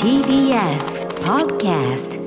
TBS Podcast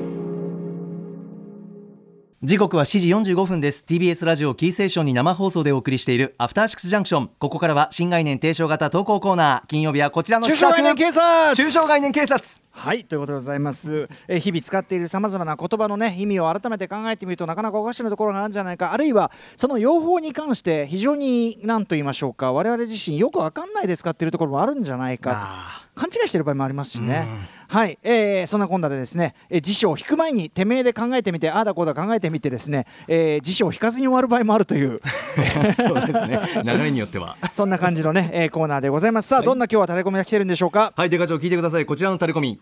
時刻は7時45分です。TBS ラジオキーセーションに生放送でお送りしているアフターシックスジャンクションここからは新概念提唱型投稿コーナー。金曜日はこちらの中企画。小概念警察。中小概念警察はいということでございます、えー日々使っているさまざまな言葉のね意味を改めて考えてみるとなかなかおかしなところがあるんじゃないか。あるいはその用法に関して非常に何と言いましょうか。我々自身よくわかんないで使っているところもあるんじゃないか。あ勘違いしている場合もありますしね。はい、えーそんなこんなでですね、えー辞書を引く前にてめえで考えてみてああだこうだ考えてみてですね、えー辞書を引かずに終わる場合もあるという。ー そうですね。流れによっては。そんな感じのね、えーコーナーでございます。さあ、どんな今日はタレコミが来てるんでしょうか？はいデカ長聞いてください。こちらのタレコミ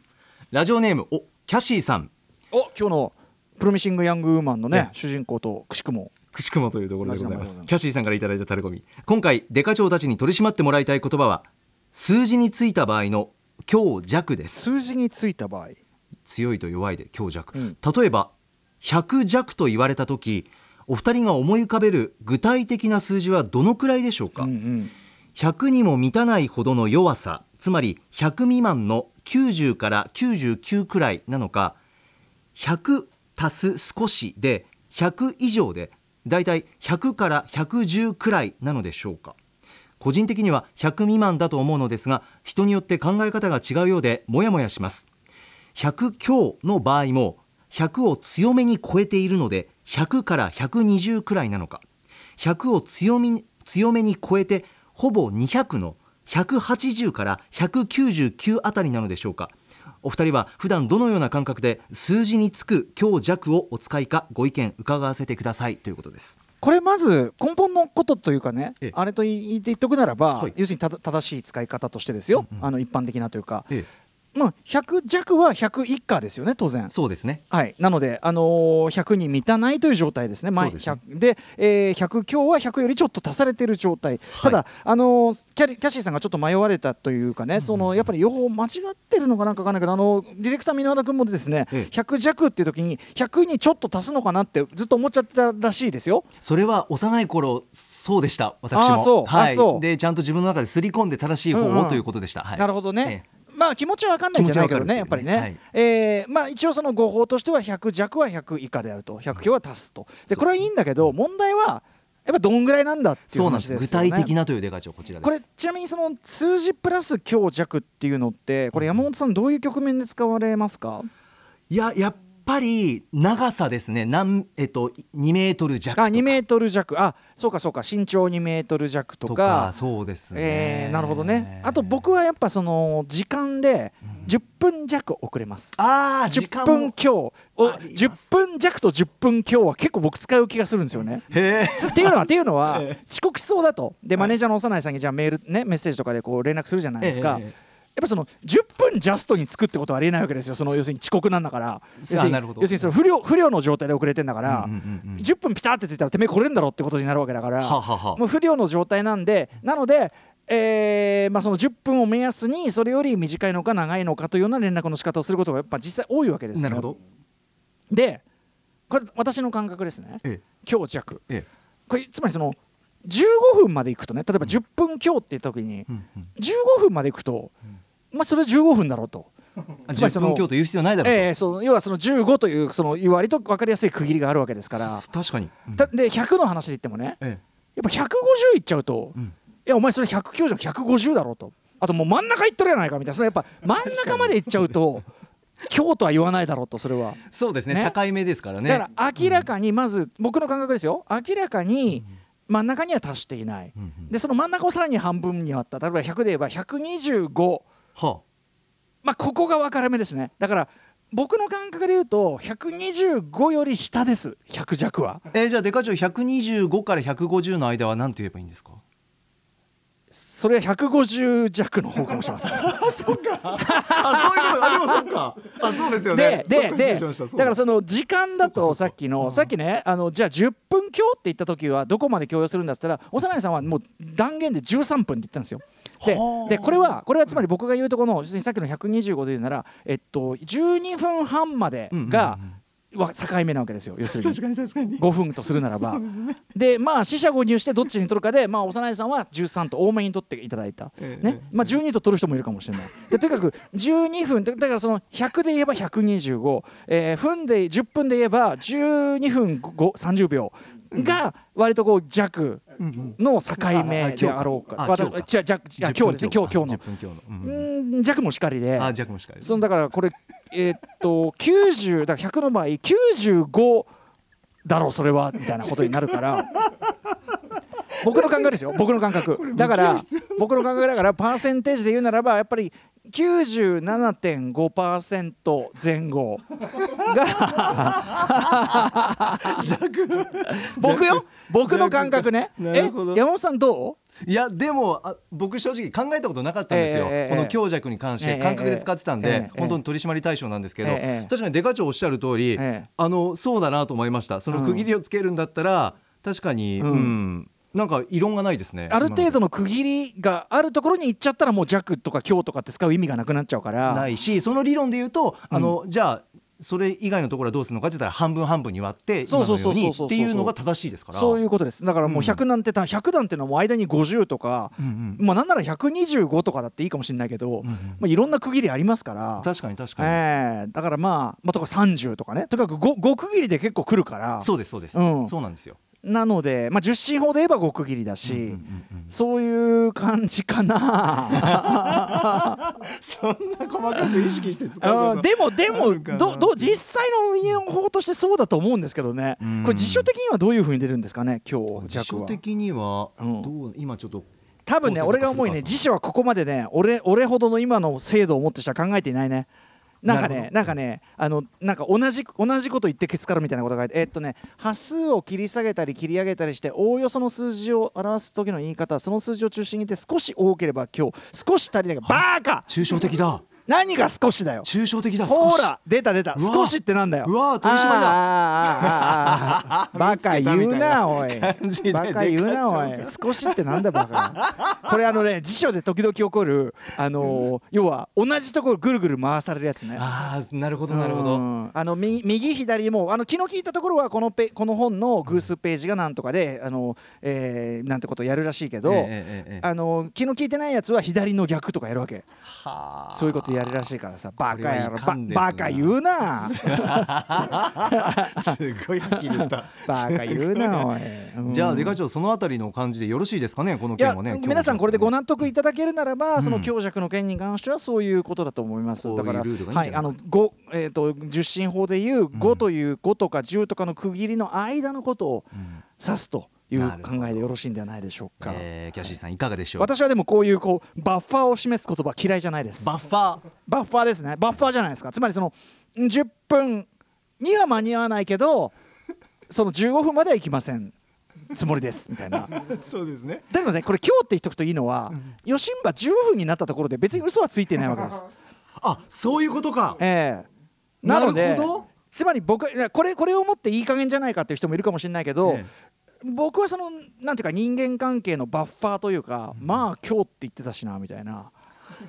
ラジオネームおキャシーさん。お今日のプロミシング・ヤング・ウーマンのねね主人公とくしくも。くしくもというところでございます。キャシーさんからいただいたタレコミ今回デカ長たちに取り締まってもらいたい言葉は数字についた場合の強弱です。数字についた場合。強いと弱いで強弱、うん。例えば100弱と言われた時お二人が思い浮かべる具体的な数字はどのくらいでしょうか、うんうん。100にも満たないほどの弱さつまり100未満の90から99くらいなのか100足す少しで100以上でだいたい100から110くらいなのでしょうか。個人的には100未満だと思うのですが人によって考え方が違うようでモヤモヤします。100強の場合も100を強めに超えているので100から120くらいなのか。100を強み強めに超えてほぼ200の180から199あたりなのでしょうか。お二人は普段どのような感覚で数字につく強弱をお使いかご意見伺わせてくださいということです。これまず根本のことというかねええ。あれと言い言っておくならば、はい。要するにた正しい使い方としてですよ、うんうんあの一般的なというか、えまあ、100弱は100以下ですよね当然。そうですね。はい、なので、あのー100に満たないという状態ですね、前ですね。100で、えー100強は100よりちょっと足されている状態、ただ、あのーキャリキャシーさんがちょっと迷われたというかね、そのやっぱり予報間違ってるのかなんかわかんないけど、あのディレクター、箕輪田君もですね、ええ。100弱っていう時に、100にちょっと足すのかなってずっと思っちゃってたらしいですよ。それは幼い頃そうでした私も。あそう。はい。あそう。でちゃんと自分の中ですり込んで正しい方うんうん。をということでした、はい。なるほどね。えまあ気持ちは分かんないじゃないけどね、気やっぱりね、えーまあ、一応、その誤報としては100弱は100以下であると、100強は足すと、でこれはいいんだけど、問題はやっぱどんぐらいなんだっていう話です。具体的なというデカ長こちらです。これちなみにその数字プラス強弱っていうのってこれ山本さんどういう局面で使われます。かいややっぱり長さですね。なんえっと2メートル弱とあか2メートル弱。あそうかそうか。身長2メートル弱とか。そうですね、えーなるほどね。あと僕はやっぱその時間で10分弱遅れます。ああ時間10分も強。をあります。10分弱と10分強は結構僕使う気がするんですよね。っていうのはっていうのは え遅刻しそうだと。でマネージャーの幼いさんにじゃあメールねメッセージとかでこう連絡するじゃないですか。やっぱその10分ジャストにつくってことはありえないわけですよ、その要するに遅刻なんだから、要するにその不良不良の状態で遅れてんだから、うんうんうんうん。10分ピタってついたらてめえ来れんだろってことになるわけだから、もう不良の状態なんで、なので、えーまあ、その10分を目安に、それより短いのか長いのかというような連絡の仕方をすることがやっぱ実際多いわけですよなるほど。で、これ、私の感覚ですね、え強弱。ええ。これつまりその15分までいくとね例えば10分強って言った時にえうんうん。15分までいくと、まあそれは15分だろうと。あ10つまりその分強と言う必要ないだろうと、ええそう要はその15というその割と分かりやすい区切りがあるわけですから、確かに、うん。たで100の話で言ってもねえやっぱ150いっちゃうと、えうんいやお前それ100強じゃん150だろうと。あともう真ん中いっとるやないかみたいな。それやっぱ 真ん中までいっちゃうと強とは言わないだろうとそれは。そうですねね。境目ですからね。だから明らかにまず僕の感覚ですよ。明らかに真ん中には達していない。うんうん。でその真ん中をさらに半分に割った。例えば100で言えば125はまあここが分かれ目ですね。だから僕の感覚で言うと125より下です。100弱は。あ、えーじゃあデカ長125から150の間は何て言えばいいんですか？それは150弱の方かもしれません。あそういうこと。あでもそっか。あそうですよね。ででだからその時間だとさっきうん。のさっきねあのじゃあ10分強って言った時はどこまで強要するんだっつったら幼いさんはもう断言で13分って言ったんですよ。でこれはこれはつまり僕が言うところのさっきの125で言うなら、えっと、12分半までが、は境目なわけですよ要するに。確かに確かに。5分とするならば。でまあ四捨五入してどっちに取るかでまあ幼いさんは13と多めに取っていただいた、ええね。まあ、12と取る人もいるかもしれない。でとにかく12分だだからその100で言えば125、えー分で10分で言えば12分5 30秒が割とこう弱の境目であろうか、わたああ今日かじゃじゃじゃ今日ですね。今日今日の10分今日の、ううん。ーん弱もしかりで。あ弱もしかりそのだからこれえーっと90だから100の場合95だろうそれはみたいなことになるから。僕の感覚ですよ。僕の感覚。だから僕の感覚だからパーセンテージで言うならばやっぱり97.5%前後。が僕よ？僕の感覚ね。え？山本さんどいやでもあ僕正直考えたことなかったんですよ、ええこの強弱に関してええ感覚で使ってたんで、ええ本当に取締り対象なんですけど、ええ確かにデカ長おっしゃる通り、ええ。あのそうだなと思いました。その区切りをつけるんだったら、確かに、ううんんなんか異論がないですねある程度の区切りがあるところに行っちゃったらもう弱とか強とかって使う意味がなくなっちゃうから。ないしその理論で言うとあの、じゃあそれ以外のところはどうするのかって言ったら半分半分に割ってそうそう今のようにっていうのが正しいですから。そういうことです。だからもううん。100なんてた100段っていうのは間に50とか、うんうん。まあなんなら125とかだっていいかもしれないけど、うんうん。まあ、いろんな区切りありますから。確かに確かに、ええ。だからまあ、まあ、とか30とかね。とにかく 5, 5区切りで結構来るから。そうですそうです、うん。そうなんですよ、なので、まあ、10進法で言えば5区切りだし、うんうんうんうんそういう感じかな。そんな細かく意識して使うでもでもどどう実際の運用法としてそうだと思うんですけどね。うん。これ辞書的にはどういうふうに出るんですかね今日辞弱は。書的にはうん。どう、今ちょっと多分ね俺が思いね辞書はここまでね俺俺ほどの今の制度を持って人は考えていないねなんかねなんかねあのなんか同じ同じこと言ってケツからみたいなことが書いてえっとね端数を切り下げたり切り上げたりしておおよその数字を表す時の言い方その数字を中心に言って少し多ければ今日少し足りないがバーカ！抽象的だ何が少しだよ。抽象的だほら出た出た。少しってなんだよ。うわ取り締まりだバカ言うなおい。バカ言うなおい。少しってなんだバカ。これあのね辞書で時々起こるあのー要は同じところぐるぐる回されるやつね。ああなるほどなるほうどん。あの右右左もあの気の利いたところはこのペこの本の偶数ページがなんとかであの、えーなんてことをやるらしいけど、あの気の利いてないやつは左の逆とかやるわけ。はあ。そういうことやるらしいからさバカやろババカ言うな。すごいはっきり言った。バカ言うなおい、うん。じゃあデカ長そのあたりの感じでよろしいですかねこの件はね皆さんこれでご納得いただけるならば、うん。その強弱の件に関してはそういうことだと思います。こういうだから、はい、あの5えっ、と十進法でいう5という5とか10とかの区切りの間のことをうん。指すという考えでよろしいんではないでしょうか。えーキャシーさんいかがでしょう？私はでもこういうこうバッファーを示す言葉嫌いじゃないです。バッファー？バッファーですね。バッファーじゃないですか。つまりその10分には間に合わないけど、その15分までは行きません。つもりですみたいな。そうですねでもねこれ今日って言っとくといいのは、余震波15分になったところで別に嘘はついてないわけです。あそういうことかええなのでなるほどつまり僕これこれをもっていい加減じゃないかっていう人もいるかもしれないけど、え僕はそのなんていうか人間関係のバッファーというか、まあ今日って言ってたしなみたいな。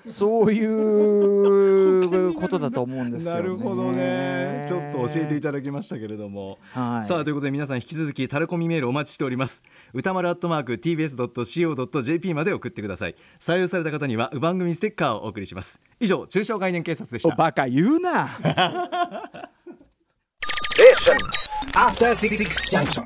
そういうことだと思うんですよ、ね。なるほどねちょっと教えていただきましたけれども、はいさあということで皆さん引き続きタレコミメールお待ちしております歌丸アットマーク tbs.co.jp まで送ってください採用された方には番組ステッカーをお送りします以上中小概念警察でしたおバカ言うな。After Six Junction.